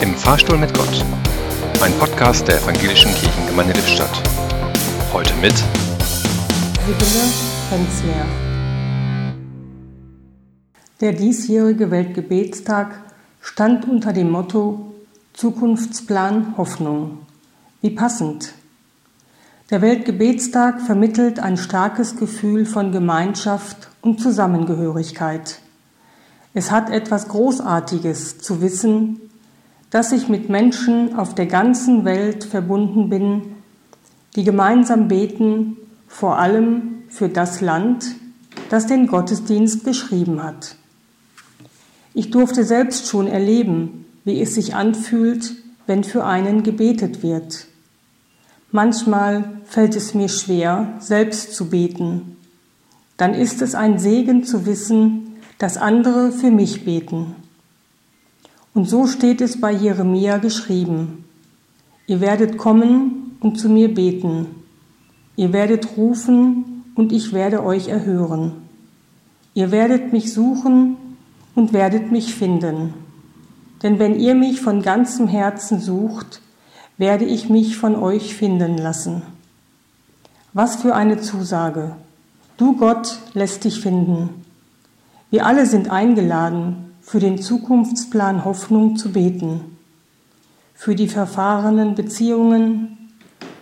Im Fahrstuhl mit Gott. Ein Podcast der Evangelischen Kirchengemeinde Lippstadt. Heute mit Sibylle Hensler. Der diesjährige Weltgebetstag stand unter dem Motto Zukunftsplan Hoffnung. Wie passend. Der Weltgebetstag vermittelt ein starkes Gefühl von Gemeinschaft und Zusammengehörigkeit. Es hat etwas Großartiges zu wissen, dass ich mit Menschen auf der ganzen Welt verbunden bin, die gemeinsam beten, vor allem für das Land, das den Gottesdienst geschrieben hat. Ich durfte selbst schon erleben, wie es sich anfühlt, wenn für einen gebetet wird. Manchmal fällt es mir schwer, selbst zu beten. Dann ist es ein Segen zu wissen, dass andere für mich beten. Und so steht es bei Jeremia geschrieben. Ihr werdet kommen und zu mir beten. Ihr werdet rufen und ich werde euch erhören. Ihr werdet mich suchen und werdet mich finden. Denn wenn ihr mich von ganzem Herzen sucht, werde ich mich von euch finden lassen. Was für eine Zusage. Du Gott lässt dich finden. Wir alle sind eingeladen, für den Zukunftsplan Hoffnung zu beten, für die verfahrenen Beziehungen,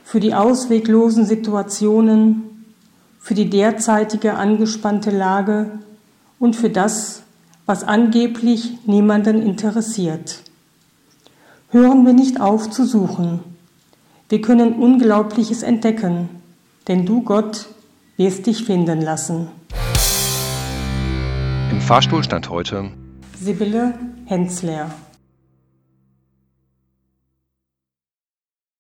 für die ausweglosen Situationen, für die derzeitige angespannte Lage und für das, was angeblich niemanden interessiert. Hören wir nicht auf zu suchen. Wir können Unglaubliches entdecken, denn du, Gott, wirst dich finden lassen. Im Fahrstuhl stand heute Sibylle Hensler